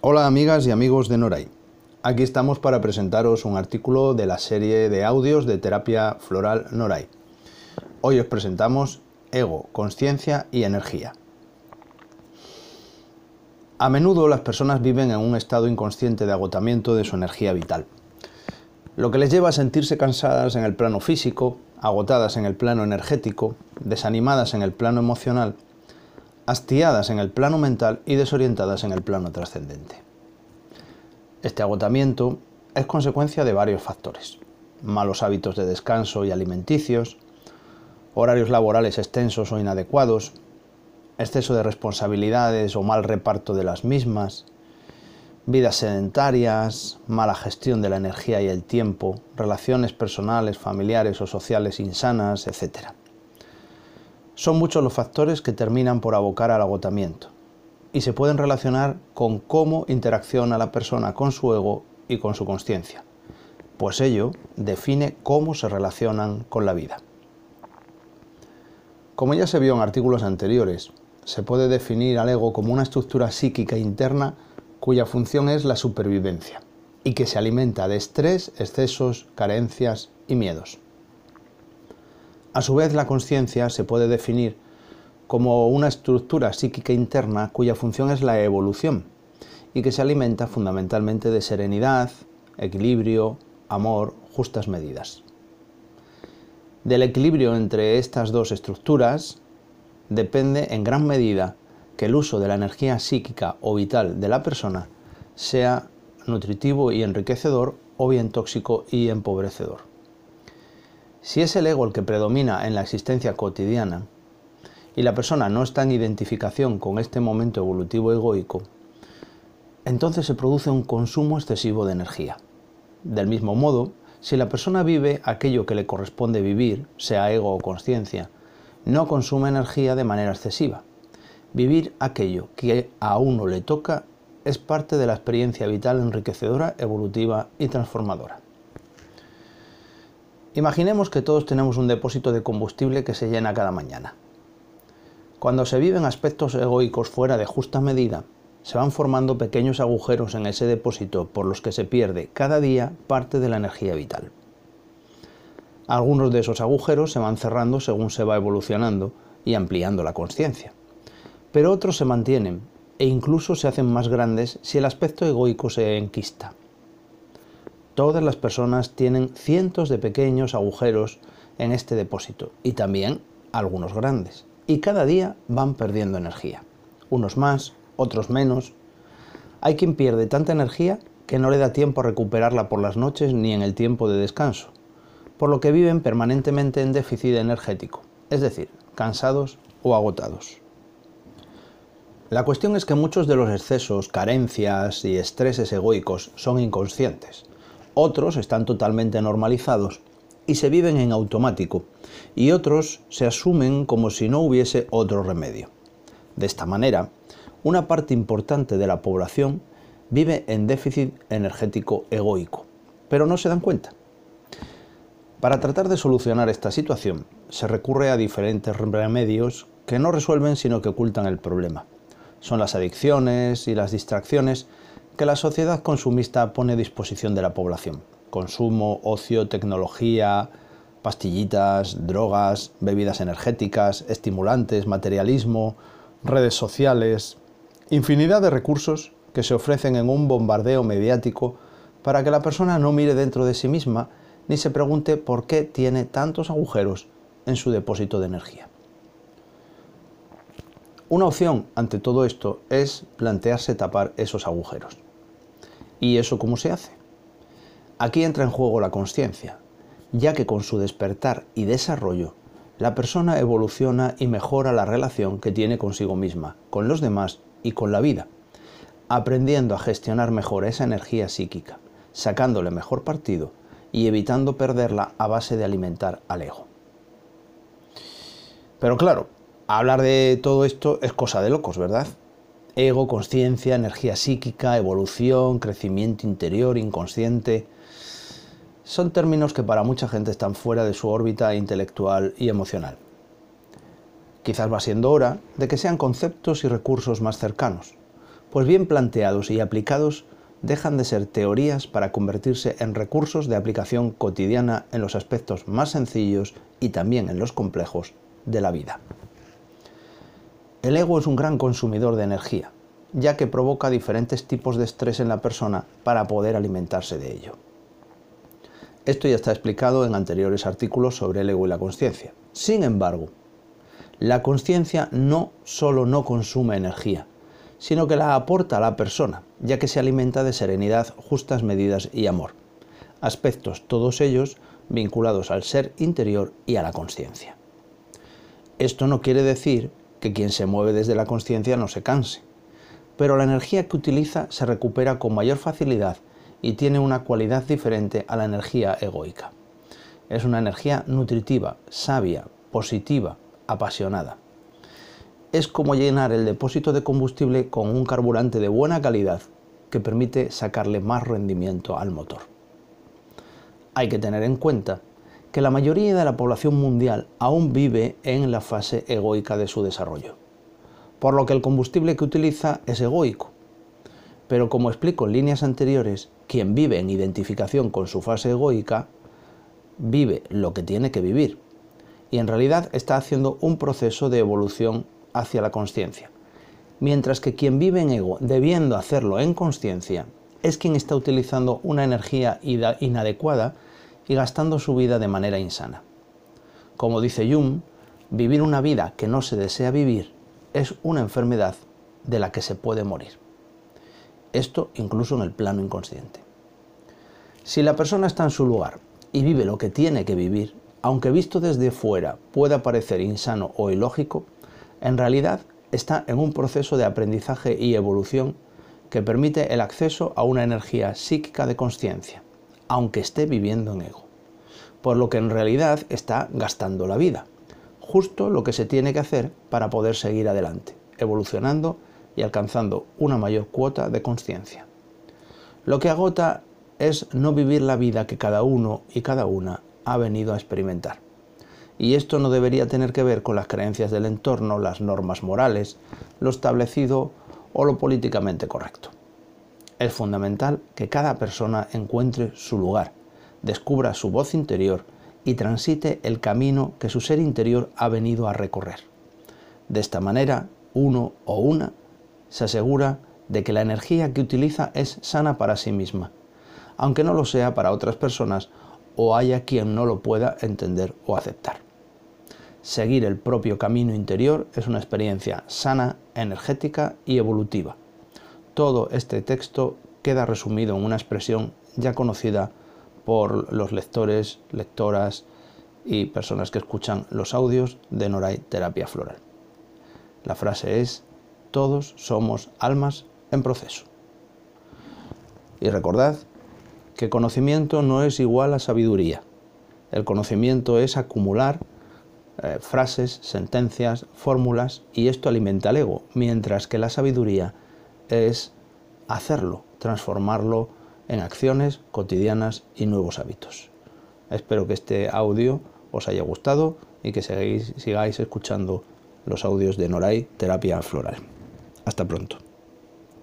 Hola amigas y amigos de Noray. Aquí estamos para presentaros un artículo de la serie de audios de terapia floral Noray. Hoy os presentamos ego, conciencia y energía. A menudo las personas viven en un estado inconsciente de agotamiento de su energía vital, lo que les lleva a sentirse cansadas en el plano físico, agotadas en el plano energético, desanimadas en el plano emocional hastiadas en el plano mental y desorientadas en el plano trascendente. Este agotamiento es consecuencia de varios factores. Malos hábitos de descanso y alimenticios, horarios laborales extensos o inadecuados, exceso de responsabilidades o mal reparto de las mismas, vidas sedentarias, mala gestión de la energía y el tiempo, relaciones personales, familiares o sociales insanas, etc. Son muchos los factores que terminan por abocar al agotamiento y se pueden relacionar con cómo interacciona la persona con su ego y con su conciencia, pues ello define cómo se relacionan con la vida. Como ya se vio en artículos anteriores, se puede definir al ego como una estructura psíquica interna cuya función es la supervivencia y que se alimenta de estrés, excesos, carencias y miedos. A su vez, la conciencia se puede definir como una estructura psíquica interna cuya función es la evolución y que se alimenta fundamentalmente de serenidad, equilibrio, amor, justas medidas. Del equilibrio entre estas dos estructuras depende en gran medida que el uso de la energía psíquica o vital de la persona sea nutritivo y enriquecedor o bien tóxico y empobrecedor. Si es el ego el que predomina en la existencia cotidiana y la persona no está en identificación con este momento evolutivo egoico, entonces se produce un consumo excesivo de energía. Del mismo modo, si la persona vive aquello que le corresponde vivir, sea ego o conciencia, no consume energía de manera excesiva. Vivir aquello que a uno le toca es parte de la experiencia vital enriquecedora, evolutiva y transformadora. Imaginemos que todos tenemos un depósito de combustible que se llena cada mañana. Cuando se viven aspectos egoicos fuera de justa medida, se van formando pequeños agujeros en ese depósito por los que se pierde cada día parte de la energía vital. Algunos de esos agujeros se van cerrando según se va evolucionando y ampliando la conciencia, pero otros se mantienen e incluso se hacen más grandes si el aspecto egoico se enquista. Todas las personas tienen cientos de pequeños agujeros en este depósito y también algunos grandes. Y cada día van perdiendo energía. Unos más, otros menos. Hay quien pierde tanta energía que no le da tiempo a recuperarla por las noches ni en el tiempo de descanso, por lo que viven permanentemente en déficit energético, es decir, cansados o agotados. La cuestión es que muchos de los excesos, carencias y estreses egoicos son inconscientes otros están totalmente normalizados y se viven en automático, y otros se asumen como si no hubiese otro remedio. De esta manera, una parte importante de la población vive en déficit energético egoico, pero no se dan cuenta. Para tratar de solucionar esta situación, se recurre a diferentes remedios que no resuelven sino que ocultan el problema. Son las adicciones y las distracciones que la sociedad consumista pone a disposición de la población. Consumo, ocio, tecnología, pastillitas, drogas, bebidas energéticas, estimulantes, materialismo, redes sociales, infinidad de recursos que se ofrecen en un bombardeo mediático para que la persona no mire dentro de sí misma ni se pregunte por qué tiene tantos agujeros en su depósito de energía. Una opción ante todo esto es plantearse tapar esos agujeros. ¿Y eso cómo se hace? Aquí entra en juego la conciencia, ya que con su despertar y desarrollo, la persona evoluciona y mejora la relación que tiene consigo misma, con los demás y con la vida, aprendiendo a gestionar mejor esa energía psíquica, sacándole mejor partido y evitando perderla a base de alimentar al ego. Pero claro, hablar de todo esto es cosa de locos, ¿verdad? Ego, conciencia, energía psíquica, evolución, crecimiento interior, inconsciente. Son términos que para mucha gente están fuera de su órbita intelectual y emocional. Quizás va siendo hora de que sean conceptos y recursos más cercanos, pues bien planteados y aplicados dejan de ser teorías para convertirse en recursos de aplicación cotidiana en los aspectos más sencillos y también en los complejos de la vida. El ego es un gran consumidor de energía, ya que provoca diferentes tipos de estrés en la persona para poder alimentarse de ello. Esto ya está explicado en anteriores artículos sobre el ego y la conciencia. Sin embargo, la conciencia no solo no consume energía, sino que la aporta a la persona, ya que se alimenta de serenidad, justas medidas y amor. Aspectos todos ellos vinculados al ser interior y a la conciencia. Esto no quiere decir que quien se mueve desde la conciencia no se canse, pero la energía que utiliza se recupera con mayor facilidad y tiene una cualidad diferente a la energía egoica. Es una energía nutritiva, sabia, positiva, apasionada es como llenar el depósito de combustible con un carburante de buena calidad que permite sacarle más rendimiento al motor. Hay que tener en cuenta que la mayoría de la población mundial aún vive en la fase egoica de su desarrollo, por lo que el combustible que utiliza es egoico. Pero como explico en líneas anteriores, quien vive en identificación con su fase egoica vive lo que tiene que vivir y en realidad está haciendo un proceso de evolución hacia la conciencia. Mientras que quien vive en ego, debiendo hacerlo en conciencia, es quien está utilizando una energía inadecuada y gastando su vida de manera insana. Como dice Jung, vivir una vida que no se desea vivir es una enfermedad de la que se puede morir. Esto incluso en el plano inconsciente. Si la persona está en su lugar y vive lo que tiene que vivir, aunque visto desde fuera pueda parecer insano o ilógico, en realidad está en un proceso de aprendizaje y evolución que permite el acceso a una energía psíquica de conciencia, aunque esté viviendo en ego. Por lo que en realidad está gastando la vida, justo lo que se tiene que hacer para poder seguir adelante, evolucionando y alcanzando una mayor cuota de conciencia. Lo que agota es no vivir la vida que cada uno y cada una ha venido a experimentar. Y esto no debería tener que ver con las creencias del entorno, las normas morales, lo establecido o lo políticamente correcto. Es fundamental que cada persona encuentre su lugar, descubra su voz interior y transite el camino que su ser interior ha venido a recorrer. De esta manera, uno o una se asegura de que la energía que utiliza es sana para sí misma, aunque no lo sea para otras personas o haya quien no lo pueda entender o aceptar. Seguir el propio camino interior es una experiencia sana, energética y evolutiva. Todo este texto queda resumido en una expresión ya conocida por los lectores, lectoras y personas que escuchan los audios de Noray Terapia Floral. La frase es, todos somos almas en proceso. Y recordad que conocimiento no es igual a sabiduría. El conocimiento es acumular eh, frases, sentencias, fórmulas, y esto alimenta el ego, mientras que la sabiduría es hacerlo, transformarlo en acciones cotidianas y nuevos hábitos. Espero que este audio os haya gustado y que sigáis escuchando los audios de Noray Terapia Floral. Hasta pronto.